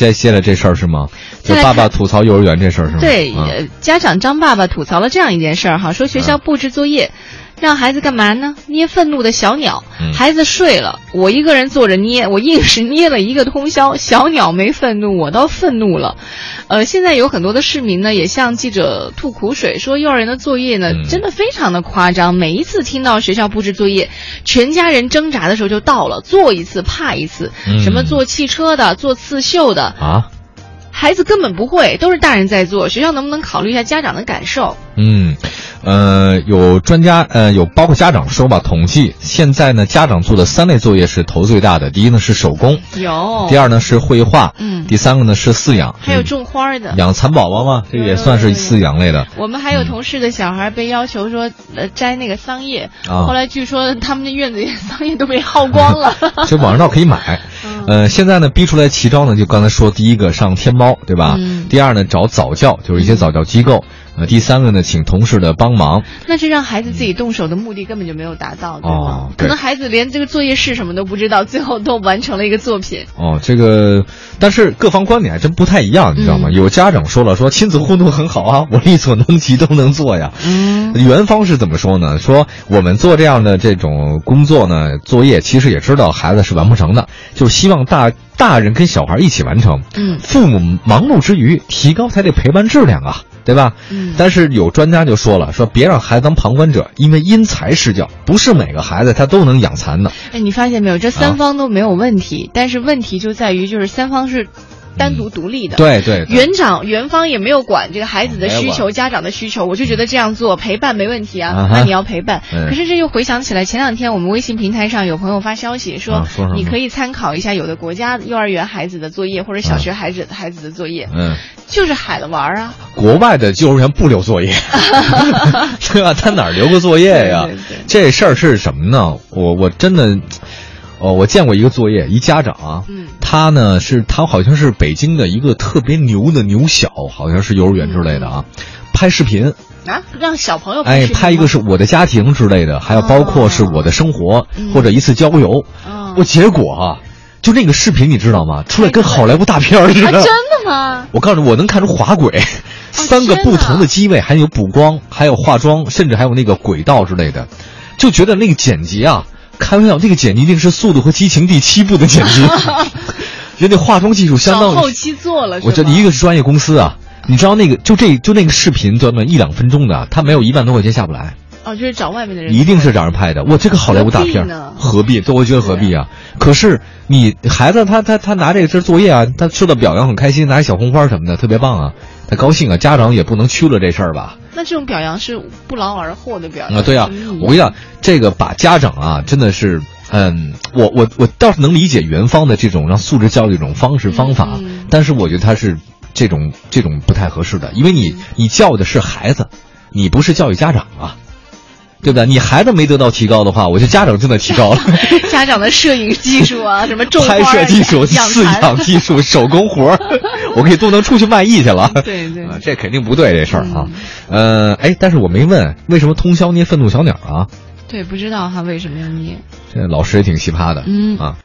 接接了这事儿是吗？就爸爸吐槽幼儿园这事儿是吗？对，家长张爸爸吐槽了这样一件事儿哈，说学校布置作业，让孩子干嘛呢？捏愤怒的小鸟。嗯孩子睡了，我一个人坐着捏，我硬是捏了一个通宵。小鸟没愤怒，我倒愤怒了。呃，现在有很多的市民呢，也向记者吐苦水，说幼儿园的作业呢，嗯真的非常的夸张。每一次听到学校布置作业，全家人挣扎的时候就到了，做一次怕一次。嗯什么做汽车的，做刺绣的，啊，孩子根本不会，都是大人在做。学校能不能考虑一下家长的感受？嗯，呃，有专家呃，有包括家长说吧，统计现在呢，家长做的三类作业是头最大的，第一呢是手工，有，第二呢是绘画，嗯。第三个呢是饲养，还有种花儿的。养蚕宝宝嘛，这个也算是饲养类的。我们还有同事的小孩被要求说，呃，摘那个桑叶，啊。后来据说他们的院子里桑叶都被耗光了。其实网上倒可以买，嗯。呃，现在呢逼出来奇招呢，就刚才说，第一个上天猫，对吧？嗯。第二呢找早教，就是一些早教机构，呃，第三个呢请同事的帮忙，那这让孩子自己动手的目的根本就没有达到，对吗？哦对可能孩子连这个作业是什么都不知道，最后都完成了一个作品。哦，这个，但是各方观点还真不太一样，你知道吗？嗯有家长说了，说亲子互动很好啊，我力所能及都能做呀。嗯元芳是怎么说呢？说我们做这样的这种工作呢，作业其实也知道孩子是完不成的，就是希望大大人跟小孩一起完成。嗯父母忙碌之余，提高他的陪伴质量啊，对吧？嗯但是有专家就说了，说别让孩子当旁观者，因为因材施教，不是每个孩子他都能养蚕的。哎，你发现没有？这啊三方都没有问题，但是问题就在于，就是三方是单独独立的。。对对对园长、园方也没有管这个孩子的需求、家长的需求，我就觉得这样做陪伴没问题啊，啊那你要陪伴。嗯可是这又回想起来，前两天我们微信平台上有朋友发消息说，你可以参考一下有的国家幼儿园孩子的作业或者小学孩子、孩子的作业，嗯。就是海了玩啊。国外的幼儿园不留作业，对吧？他哪儿留个作业呀？这事儿是什么呢？我我真的，哦，我见过一个作业，一家长啊，嗯。他呢是他好像是北京的一个特别牛的牛小，好像是幼儿园之类的啊，拍视频，啊，让小朋友哎，拍一个是我的家庭之类的，还有包括是我的生活、嗯。或者一次郊游，哦。我结果啊，就那个视频你知道吗？出来跟好莱坞大片儿似啊，的。真的吗？我告诉你，我能看出滑轨，三个不同的。机位，还有补光，还有化妆，甚至还有那个轨道之类的，就觉得那个剪辑啊，开玩笑，那个剪辑一定是《速度和激情》第七部的剪辑，人家化妆技术相当于，后期做了，我觉得一个是专业公司啊，你知道那个就这就那个视频短短一两分钟的，他没有一万多块钱下不来，哦，就是找外面的人，一定是找人拍的。哇这个好莱坞大片何必？我觉得何必啊？可是你孩子他他他拿这个这作业啊，他受到表扬很开心，拿一小红花什么的，特别棒啊，他高兴啊。家长也不能屈了这事儿吧？那这种表扬是不劳而获的表扬啊，对啊我跟你讲，这个把家长啊，真的是，嗯，我我我倒是能理解元芳的这种让素质教育这种方式方法，嗯但是我觉得他是这种这种不太合适的，因为你你教育的是孩子，你不是教育家长啊。对不对？你孩子没得到提高的话，我觉得家长真的提高了。家长的摄影技术啊，什么拍摄技术、饲养技术、手工活儿，我可以都能出去卖艺去了。对这肯定不对这事儿啊。呃，哎，但是我没问为什么通宵捏愤怒小鸟啊？对，不知道他为什么要捏。这老师也挺奇葩的。嗯啊。